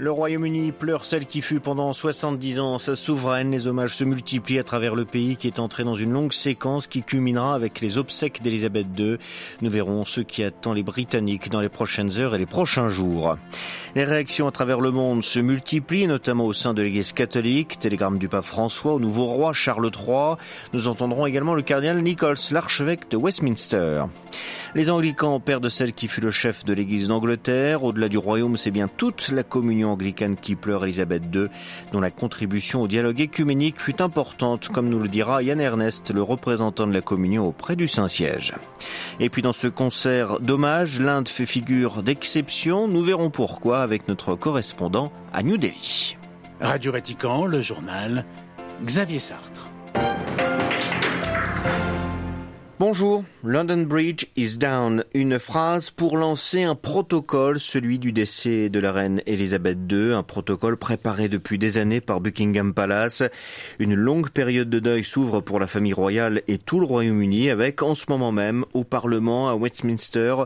Le Royaume-Uni pleure celle qui fut pendant 70 ans sa souveraine. Les hommages se multiplient à travers le pays qui est entré dans une longue séquence qui culminera avec les obsèques d'Elisabeth II. Nous verrons ce qui attend les Britanniques dans les prochaines heures et les prochains jours. Les réactions à travers le monde se multiplient, notamment au sein de l'Église catholique. Télégramme du pape François au nouveau roi Charles III. Nous entendrons également le cardinal Nichols, l'archevêque de Westminster. Les anglicans perdent celle qui fut le chef de l'Église d'Angleterre. Au-delà du royaume, c'est bien toute la communion anglicane qui pleure Elisabeth II, dont la contribution au dialogue écuménique fut importante, comme nous le dira Yann Ernest, le représentant de la communion auprès du Saint-Siège. Et puis dans ce concert d'hommage, l'Inde fait figure d'exception. Nous verrons pourquoi avec notre correspondant à New Delhi. Radio Vatican, le journal, Xavier Sartre. Bonjour, London Bridge is down. Une phrase pour lancer un protocole, celui du décès de la reine Elisabeth II, un protocole préparé depuis des années par Buckingham Palace. Une longue période de deuil s'ouvre pour la famille royale et tout le Royaume-Uni avec en ce moment même au Parlement à Westminster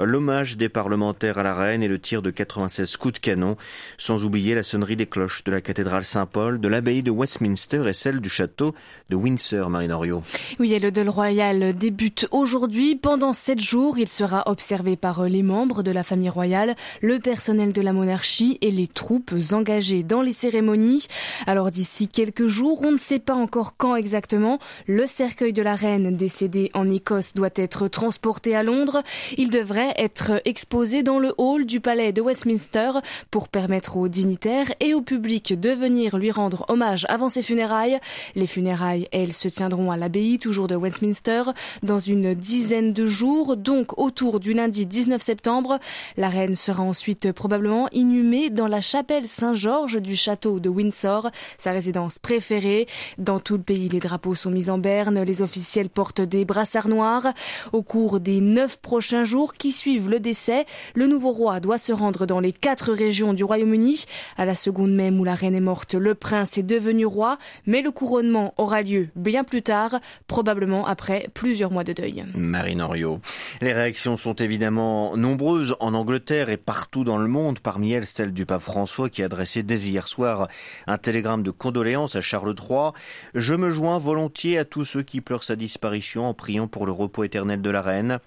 l'hommage des parlementaires à la reine et le tir de 96 coups de canon, sans oublier la sonnerie des cloches de la cathédrale Saint-Paul, de l'abbaye de Westminster et celle du château de Windsor, Marinorio. Oui, et le deuil royal débute aujourd'hui. Pendant sept jours, il sera observé par les membres de la famille royale, le personnel de la monarchie et les troupes engagées dans les cérémonies. Alors d'ici quelques jours, on ne sait pas encore quand exactement, le cercueil de la reine décédée en Écosse doit être transporté à Londres. Il devrait être exposé dans le hall du palais de Westminster pour permettre aux dignitaires et au public de venir lui rendre hommage avant ses funérailles. Les funérailles, elles, se tiendront à l'abbaye toujours de Westminster dans une dizaine de jours, donc autour du lundi 19 septembre. La reine sera ensuite probablement inhumée dans la chapelle Saint-Georges du château de Windsor, sa résidence préférée. Dans tout le pays, les drapeaux sont mis en berne, les officiels portent des brassards noirs. Au cours des neuf prochains jours qui suivent le décès, le nouveau roi doit se rendre dans les quatre régions du Royaume-Uni. À la seconde même où la reine est morte, le prince est devenu roi, mais le couronnement aura lieu bien plus tard, probablement après plusieurs mois de deuil. Marine. Les réactions sont évidemment nombreuses en Angleterre et partout dans le monde, parmi elles celle du pape François qui a adressé dès hier soir un télégramme de condoléances à Charles III. Je me joins volontiers à tous ceux qui pleurent sa disparition en priant pour le repos éternel de la reine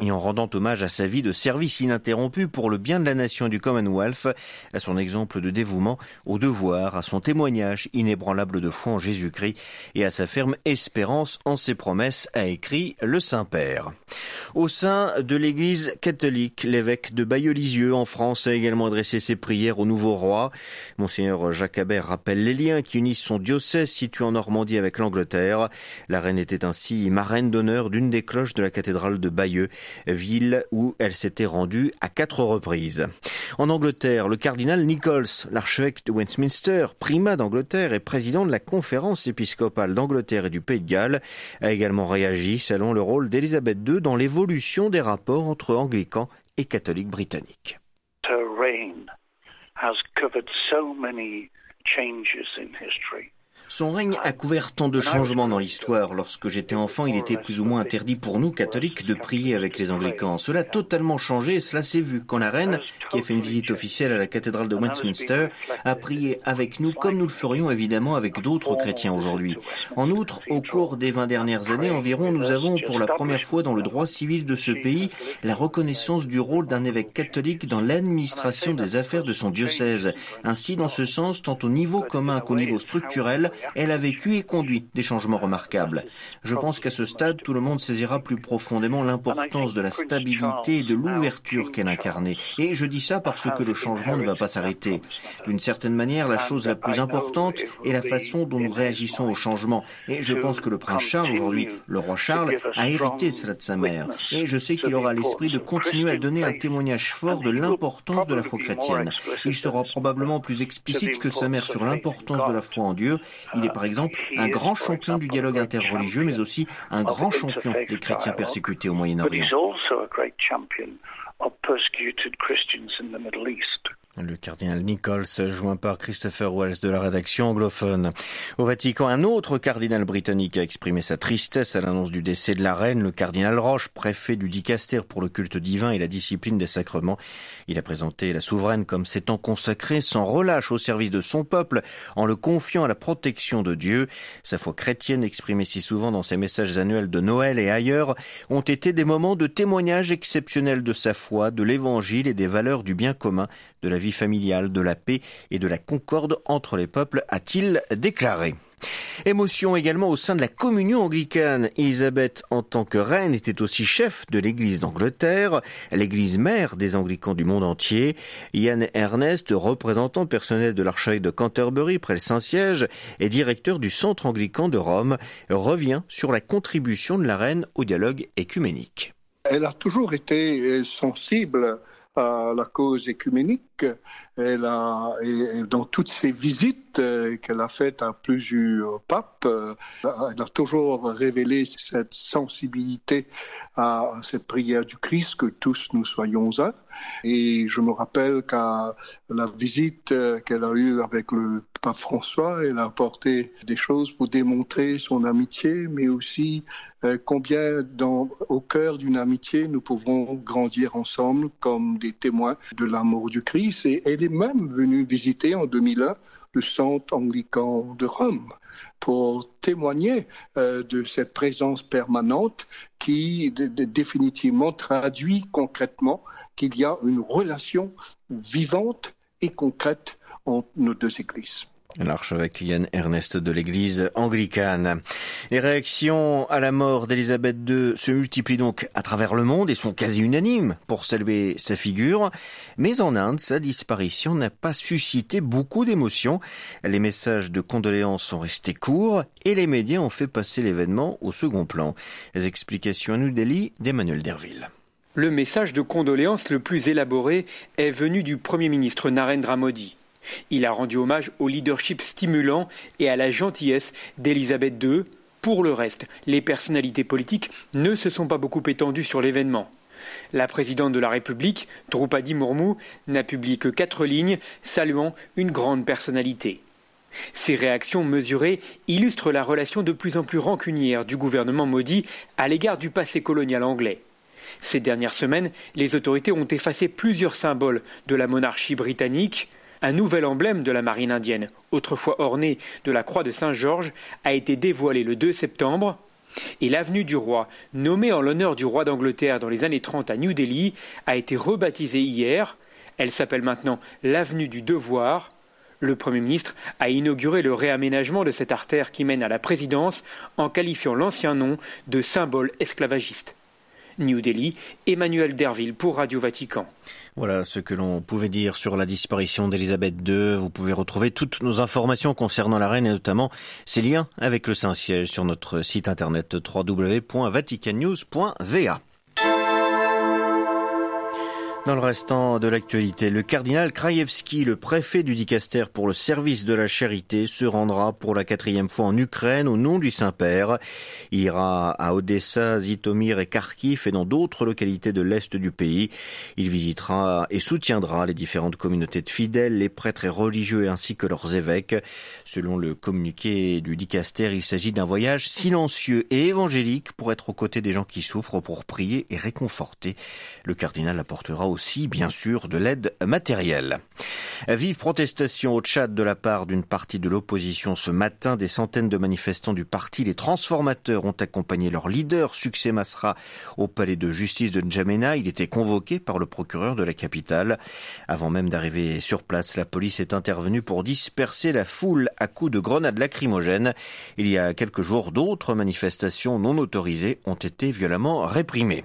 et en rendant hommage à sa vie de service ininterrompu pour le bien de la nation du Commonwealth, à son exemple de dévouement au devoir, à son témoignage inébranlable de foi en Jésus-Christ et à sa ferme espérance en ses promesses, a écrit le Saint-Père. Au sein de l'Église catholique, l'évêque de Bayeux-Lisieux en France a également adressé ses prières au nouveau roi. Monseigneur Jacques Habert rappelle les liens qui unissent son diocèse situé en Normandie avec l'Angleterre. La reine était ainsi marraine d'honneur d'une des cloches de la cathédrale de Bayeux ville où elle s'était rendue à quatre reprises. En Angleterre, le cardinal Nichols, l'archevêque de Westminster, primat d'Angleterre et président de la conférence épiscopale d'Angleterre et du Pays de Galles, a également réagi selon le rôle d'Élisabeth II dans l'évolution des rapports entre anglicans et catholiques britanniques. Son règne a couvert tant de changements dans l'histoire. Lorsque j'étais enfant, il était plus ou moins interdit pour nous, catholiques, de prier avec les anglicans. Cela a totalement changé et cela s'est vu quand la reine, qui a fait une visite officielle à la cathédrale de Westminster, a prié avec nous comme nous le ferions évidemment avec d'autres chrétiens aujourd'hui. En outre, au cours des 20 dernières années environ, nous avons pour la première fois dans le droit civil de ce pays la reconnaissance du rôle d'un évêque catholique dans l'administration des affaires de son diocèse. Ainsi, dans ce sens, tant au niveau commun qu'au niveau structurel, elle a vécu et conduit des changements remarquables. Je pense qu'à ce stade, tout le monde saisira plus profondément l'importance de la stabilité et de l'ouverture qu'elle incarnait. Et je dis ça parce que le changement ne va pas s'arrêter. D'une certaine manière, la chose la plus importante est la façon dont nous réagissons au changement. Et je pense que le prince Charles, aujourd'hui, le roi Charles, a hérité cela de sa mère. Et je sais qu'il aura l'esprit de continuer à donner un témoignage fort de l'importance de la foi chrétienne. Il sera probablement plus explicite que sa mère sur l'importance de la foi en Dieu Il est par exemple un grand champion du dialogue interreligieux, mais aussi un grand champion des chrétiens persécutés au Moyen-Orient. Le cardinal Nichols, joint par Christopher Wells de la rédaction anglophone. Au Vatican, un autre cardinal britannique a exprimé sa tristesse à l'annonce du décès de la reine, le cardinal Roche, préfet du dicaster pour le culte divin et la discipline des sacrements. Il a présenté la souveraine comme s'étant consacrée sans relâche au service de son peuple, en le confiant à la protection de Dieu. Sa foi chrétienne, exprimée si souvent dans ses messages annuels de Noël et ailleurs, ont été des moments de témoignage exceptionnels de sa foi, de l'évangile et des valeurs du bien commun, de la vie familiale, de la paix et de la concorde entre les peuples, a-t-il déclaré. Émotion également au sein de la communion anglicane. Elisabeth, en tant que reine, était aussi chef de l'église d'Angleterre, l'église mère des anglicans du monde entier. Ian Ernest, représentant personnel de l'archevêque de Canterbury près le Saint-Siège et directeur du centre anglican de Rome, revient sur la contribution de la reine au dialogue écuménique. Elle a toujours été sensible à la cause écuménique. Elle a, dans toutes ses visites euh, qu'elle a faites à plusieurs papes, euh, elle a toujours révélé cette sensibilité à cette prière du Christ, que tous nous soyons un. Et je me rappelle qu'à la visite euh, qu'elle a eue avec le pape François, elle a apporté des choses pour démontrer son amitié, mais aussi combien au cœur d'une amitié nous pouvons grandir ensemble comme des témoins de l'amour du Christ. Et elle est même venue visiter en 2001 le centre anglican de Rome pour témoigner euh, de cette présence permanente qui définitivement traduit concrètement qu'il y a une relation vivante et concrète entre nos deux églises. L'archevêque Yann Ernest de l'église anglicane. Les réactions à la mort d'Élisabeth II se multiplient donc à travers le monde et sont quasi unanimes pour saluer sa figure. Mais en Inde, sa disparition n'a pas suscité beaucoup d'émotions. Les messages de condoléances sont restés courts et les médias ont fait passer l'événement au second plan. Les explications à New Delhi d'Emmanuel Derville. Le message de condoléances le plus élaboré est venu du Premier ministre Narendra Modi. Il a rendu hommage au leadership stimulant et à la gentillesse d'Elisabeth II. Pour le reste, les personnalités politiques ne se sont pas beaucoup étendues sur l'événement. La présidente de la République, Droupadi Murmu, n'a publié que quatre lignes saluant une grande personnalité. Ces réactions mesurées illustrent la relation de plus en plus rancunière du gouvernement Modi à l'égard du passé colonial anglais. Ces dernières semaines, les autorités ont effacé plusieurs symboles de la monarchie britannique, un nouvel emblème de la marine indienne, autrefois orné de la croix de Saint-Georges, a été dévoilé le 2 septembre et l'avenue du roi, nommée en l'honneur du roi d'Angleterre dans les années 30 à New Delhi, a été rebaptisée hier. Elle s'appelle maintenant l'avenue du devoir. Le Premier ministre a inauguré le réaménagement de cette artère qui mène à la présidence en qualifiant l'ancien nom de symbole esclavagiste. New Delhi, Emmanuel Derville pour Radio Vatican. Voilà ce que l'on pouvait dire sur la disparition d'Elisabeth II. Vous pouvez retrouver toutes nos informations concernant la reine et notamment ses liens avec le Saint-Siège sur notre site internet www.vaticannews.va. Dans le restant de l'actualité, le cardinal Krajewski, le préfet du Dicaster pour le service de la charité, se rendra pour la quatrième fois en Ukraine au nom du Saint-Père. Il ira à Odessa, Zitomir et Kharkiv et dans d'autres localités de l'Est du pays. Il visitera et soutiendra les différentes communautés de fidèles, les prêtres et religieux ainsi que leurs évêques. Selon le communiqué du Dicaster, il s'agit d'un voyage silencieux et évangélique pour être aux côtés des gens qui souffrent, pour prier et réconforter. Le cardinal apportera aussi aussi, bien sûr, de l'aide matérielle. Vive protestation au Tchad de la part d'une partie de l'opposition ce matin. Des centaines de manifestants du parti Les Transformateurs ont accompagné leur leader, Succès Masra, au palais de justice de N'Djamena. Il était convoqué par le procureur de la capitale. Avant même d'arriver sur place, la police est intervenue pour disperser la foule à coups de grenades lacrymogènes. Il y a quelques jours, d'autres manifestations non autorisées ont été violemment réprimées.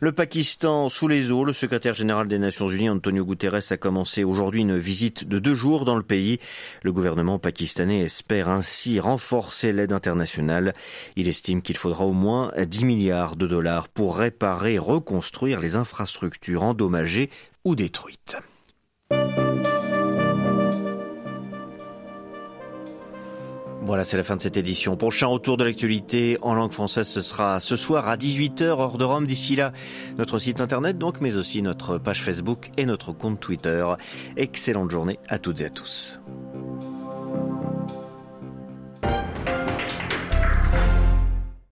Le Pakistan sous les eaux, le secrétaire général des Nations Unies Antonio Guterres a commencé aujourd'hui une visite de deux jours dans le pays. Le gouvernement pakistanais espère ainsi renforcer l'aide internationale. Il estime qu'il faudra au moins 10 milliards de dollars pour réparer et reconstruire les infrastructures endommagées ou détruites. Voilà, c'est la fin de cette édition. Prochain retour de l'actualité en langue française, ce sera ce soir à 18h, hors de Rome. D'ici là, notre site internet donc, mais aussi notre page Facebook et notre compte Twitter. Excellente journée à toutes et à tous.